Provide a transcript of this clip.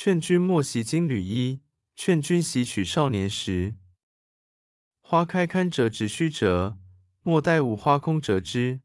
劝君莫惜金缕衣劝君惜取少年时。花开堪折直须折莫待无花空折枝